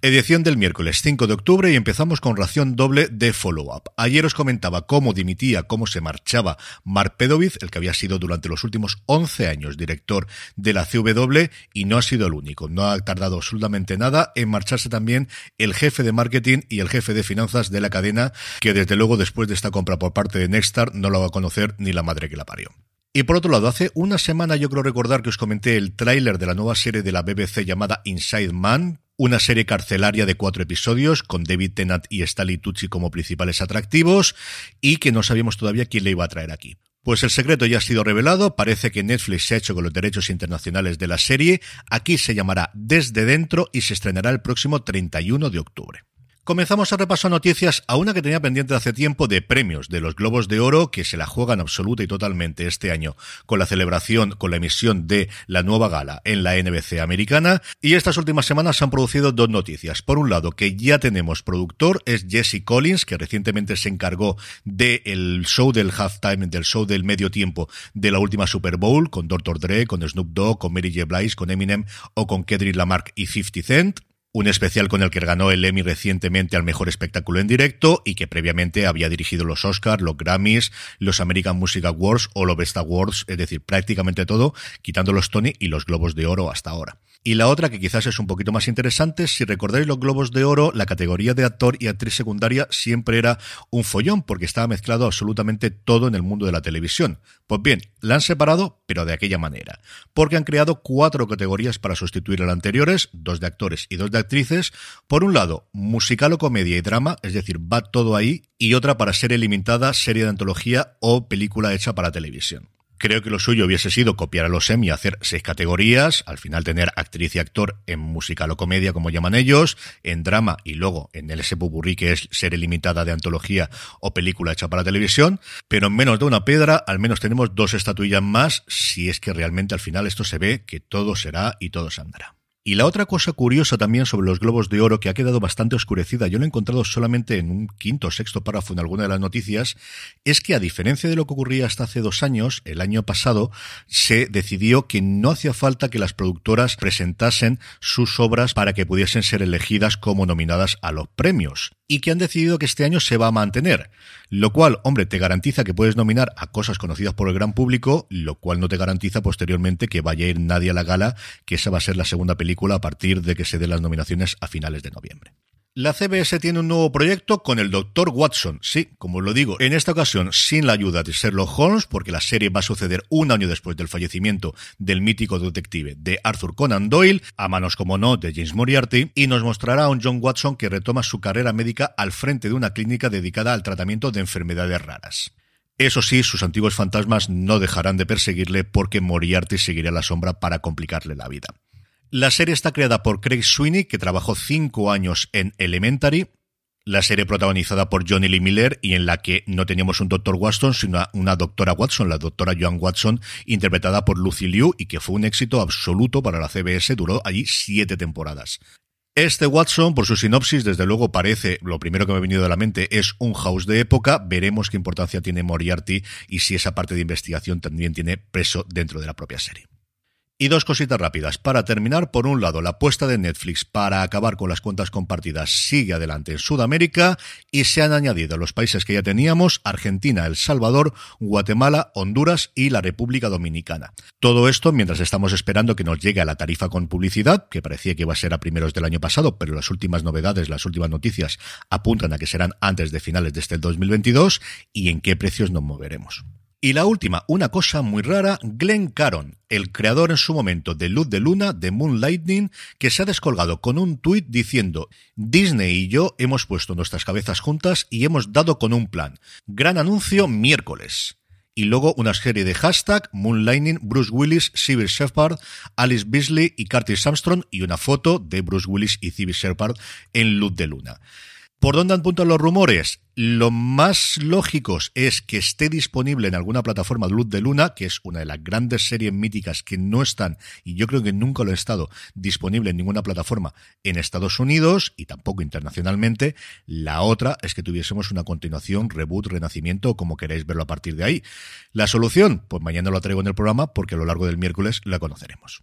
Edición del miércoles 5 de octubre y empezamos con ración doble de follow-up. Ayer os comentaba cómo dimitía, cómo se marchaba Mark Pedovic, el que había sido durante los últimos 11 años director de la CW y no ha sido el único. No ha tardado absolutamente nada en marcharse también el jefe de marketing y el jefe de finanzas de la cadena, que desde luego después de esta compra por parte de Nexstar no lo va a conocer ni la madre que la parió. Y por otro lado, hace una semana yo creo recordar que os comenté el tráiler de la nueva serie de la BBC llamada Inside Man, una serie carcelaria de cuatro episodios con David Tennant y Stanley Tucci como principales atractivos y que no sabíamos todavía quién le iba a traer aquí. Pues el secreto ya ha sido revelado, parece que Netflix se ha hecho con los derechos internacionales de la serie, aquí se llamará Desde Dentro y se estrenará el próximo 31 de octubre. Comenzamos a repasar noticias a una que tenía pendiente hace tiempo de premios de los Globos de Oro que se la juegan absoluta y totalmente este año con la celebración, con la emisión de la nueva gala en la NBC americana y estas últimas semanas se han producido dos noticias. Por un lado, que ya tenemos productor, es Jesse Collins, que recientemente se encargó del show del halftime, del show del medio tiempo de la última Super Bowl con Dr. Dre, con Snoop Dogg, con Mary J. Blige, con Eminem o con Kendrick Lamarck y 50 Cent un especial con el que ganó el Emmy recientemente al mejor espectáculo en directo y que previamente había dirigido los Oscars, los Grammys, los American Music Awards o los Best Awards, es decir, prácticamente todo, quitando los Tony y los Globos de Oro hasta ahora. Y la otra, que quizás es un poquito más interesante, si recordáis los Globos de Oro, la categoría de actor y actriz secundaria siempre era un follón, porque estaba mezclado absolutamente todo en el mundo de la televisión. Pues bien, la han separado, pero de aquella manera, porque han creado cuatro categorías para sustituir a las anteriores, dos de actores y dos de actrices. Por un lado, musical o comedia y drama, es decir, va todo ahí, y otra para serie limitada, serie de antología o película hecha para televisión. Creo que lo suyo hubiese sido copiar a los Emmy hacer seis categorías, al final tener actriz y actor en musical o comedia, como llaman ellos, en drama y luego en el ese pupurrí que es serie limitada de antología o película hecha para televisión, pero en menos de una piedra al menos tenemos dos estatuillas más si es que realmente al final esto se ve que todo será y todo se andará. Y la otra cosa curiosa también sobre los globos de oro que ha quedado bastante oscurecida, yo lo he encontrado solamente en un quinto o sexto párrafo en alguna de las noticias, es que a diferencia de lo que ocurría hasta hace dos años, el año pasado, se decidió que no hacía falta que las productoras presentasen sus obras para que pudiesen ser elegidas como nominadas a los premios y que han decidido que este año se va a mantener. Lo cual, hombre, te garantiza que puedes nominar a cosas conocidas por el gran público, lo cual no te garantiza posteriormente que vaya a ir nadie a la gala, que esa va a ser la segunda película a partir de que se den las nominaciones a finales de noviembre. La CBS tiene un nuevo proyecto con el Dr. Watson. Sí, como lo digo, en esta ocasión sin la ayuda de Sherlock Holmes, porque la serie va a suceder un año después del fallecimiento del mítico detective de Arthur Conan Doyle, a manos como no de James Moriarty, y nos mostrará a un John Watson que retoma su carrera médica al frente de una clínica dedicada al tratamiento de enfermedades raras. Eso sí, sus antiguos fantasmas no dejarán de perseguirle porque Moriarty seguirá la sombra para complicarle la vida. La serie está creada por Craig Sweeney, que trabajó cinco años en Elementary, la serie protagonizada por Johnny Lee Miller y en la que no teníamos un doctor Watson, sino una, doctora Watson, la doctora Joan Watson, interpretada por Lucy Liu y que fue un éxito absoluto para la CBS, duró allí siete temporadas. Este Watson, por su sinopsis, desde luego parece, lo primero que me ha venido a la mente es un house de época, veremos qué importancia tiene Moriarty y si esa parte de investigación también tiene peso dentro de la propia serie. Y dos cositas rápidas. Para terminar, por un lado, la apuesta de Netflix para acabar con las cuentas compartidas sigue adelante en Sudamérica y se han añadido los países que ya teníamos, Argentina, El Salvador, Guatemala, Honduras y la República Dominicana. Todo esto mientras estamos esperando que nos llegue a la tarifa con publicidad, que parecía que iba a ser a primeros del año pasado, pero las últimas novedades, las últimas noticias apuntan a que serán antes de finales de este 2022 y en qué precios nos moveremos. Y la última, una cosa muy rara, Glenn Caron, el creador en su momento de Luz de Luna, de Moon Lightning, que se ha descolgado con un tuit diciendo, Disney y yo hemos puesto nuestras cabezas juntas y hemos dado con un plan. Gran anuncio miércoles. Y luego una serie de hashtag, Lightning, Bruce Willis, Civil Shepard, Alice Beasley y Curtis Armstrong y una foto de Bruce Willis y Civil Shepard en Luz de Luna. ¿Por dónde apuntan los rumores? Lo más lógicos es que esté disponible en alguna plataforma de Luz de Luna, que es una de las grandes series míticas que no están, y yo creo que nunca lo ha estado, disponible en ninguna plataforma en Estados Unidos y tampoco internacionalmente. La otra es que tuviésemos una continuación, reboot, renacimiento, como queréis verlo a partir de ahí. La solución, pues mañana lo traigo en el programa porque a lo largo del miércoles la conoceremos.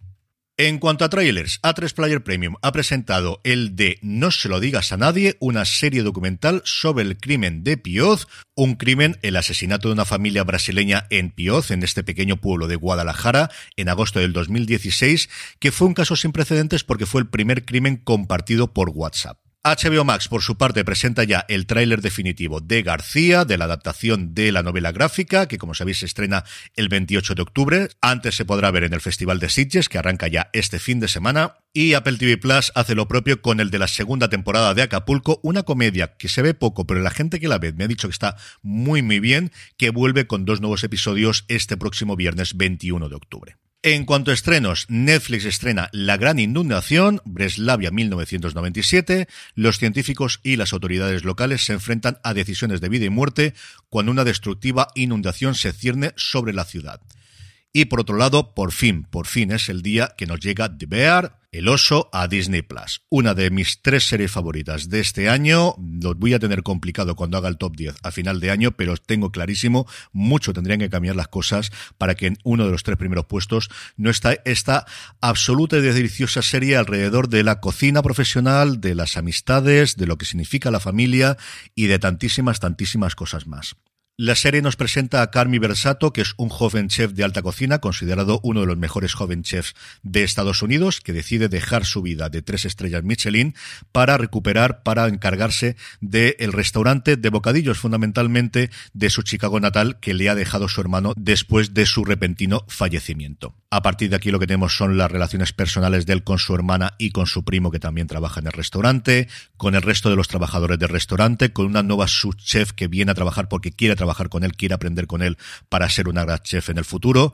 En cuanto a trailers, A3 Player Premium ha presentado el de No se lo digas a nadie, una serie documental sobre el crimen de Pioz, un crimen, el asesinato de una familia brasileña en Pioz, en este pequeño pueblo de Guadalajara, en agosto del 2016, que fue un caso sin precedentes porque fue el primer crimen compartido por WhatsApp. HBO Max, por su parte, presenta ya el tráiler definitivo de García, de la adaptación de la novela gráfica, que como sabéis se estrena el 28 de octubre. Antes se podrá ver en el Festival de Sitges, que arranca ya este fin de semana. Y Apple TV Plus hace lo propio con el de la segunda temporada de Acapulco, una comedia que se ve poco, pero la gente que la ve me ha dicho que está muy muy bien, que vuelve con dos nuevos episodios este próximo viernes 21 de octubre. En cuanto a estrenos, Netflix estrena La Gran Inundación, Breslavia 1997. Los científicos y las autoridades locales se enfrentan a decisiones de vida y muerte cuando una destructiva inundación se cierne sobre la ciudad. Y por otro lado, por fin, por fin es el día que nos llega The Bear, el oso a Disney Plus. Una de mis tres series favoritas de este año. Lo voy a tener complicado cuando haga el top 10 a final de año, pero tengo clarísimo, mucho tendrían que cambiar las cosas para que en uno de los tres primeros puestos no está esta absoluta y deliciosa serie alrededor de la cocina profesional, de las amistades, de lo que significa la familia y de tantísimas, tantísimas cosas más. La serie nos presenta a Carmi Versato, que es un joven chef de alta cocina, considerado uno de los mejores joven chefs de Estados Unidos, que decide dejar su vida de tres estrellas Michelin para recuperar, para encargarse del restaurante de bocadillos, fundamentalmente de su Chicago natal, que le ha dejado su hermano después de su repentino fallecimiento. A partir de aquí lo que tenemos son las relaciones personales de él con su hermana y con su primo, que también trabaja en el restaurante, con el resto de los trabajadores del restaurante, con una nueva subchef que viene a trabajar porque quiere trabajar con él, quiere aprender con él para ser una gran chef en el futuro.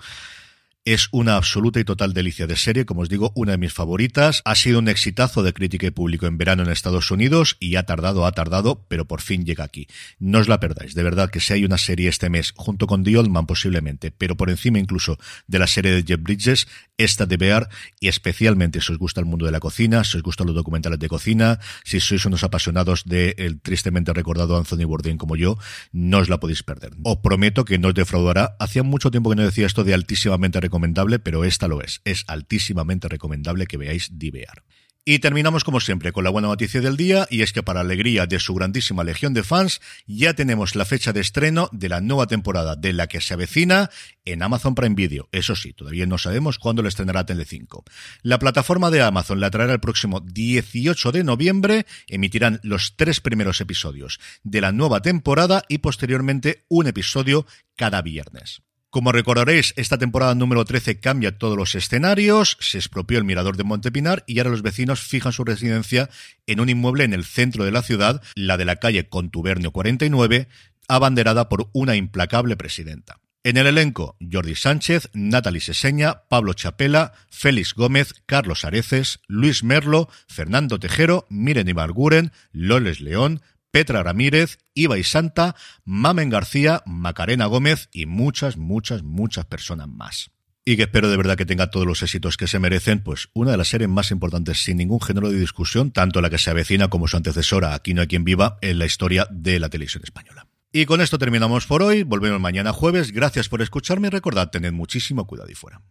Es una absoluta y total delicia de serie, como os digo, una de mis favoritas. Ha sido un exitazo de crítica y público en verano en Estados Unidos y ha tardado, ha tardado, pero por fin llega aquí. No os la perdáis, de verdad que si hay una serie este mes, junto con The Old posiblemente, pero por encima incluso de la serie de Jeff Bridges, esta de Bear, y especialmente si os gusta el mundo de la cocina, si os gustan los documentales de cocina, si sois unos apasionados del el tristemente recordado Anthony Bourdain como yo, no os la podéis perder. Os prometo que no os defraudará. Hacía mucho tiempo que no decía esto de altísimamente recomendable, pero esta lo es. Es altísimamente recomendable que veáis Divear. Y terminamos como siempre con la buena noticia del día y es que para alegría de su grandísima legión de fans ya tenemos la fecha de estreno de la nueva temporada de la que se avecina en Amazon Prime Video. Eso sí, todavía no sabemos cuándo lo estrenará Telecinco. La plataforma de Amazon la traerá el próximo 18 de noviembre, emitirán los tres primeros episodios de la nueva temporada y posteriormente un episodio cada viernes. Como recordaréis, esta temporada número 13 cambia todos los escenarios, se expropió el mirador de Montepinar y ahora los vecinos fijan su residencia en un inmueble en el centro de la ciudad, la de la calle Contubernio 49, abanderada por una implacable presidenta. En el elenco, Jordi Sánchez, Natalie Seseña, Pablo Chapela, Félix Gómez, Carlos Areces, Luis Merlo, Fernando Tejero, Miren Ibarguren, Loles León, Petra Ramírez, y Santa, Mamen García, Macarena Gómez y muchas, muchas, muchas personas más. Y que espero de verdad que tenga todos los éxitos que se merecen, pues una de las series más importantes sin ningún género de discusión, tanto la que se avecina como su antecesora, Aquí no hay quien viva, en la historia de la televisión española. Y con esto terminamos por hoy, volvemos mañana jueves, gracias por escucharme y recordad, tened muchísimo cuidado y fuera.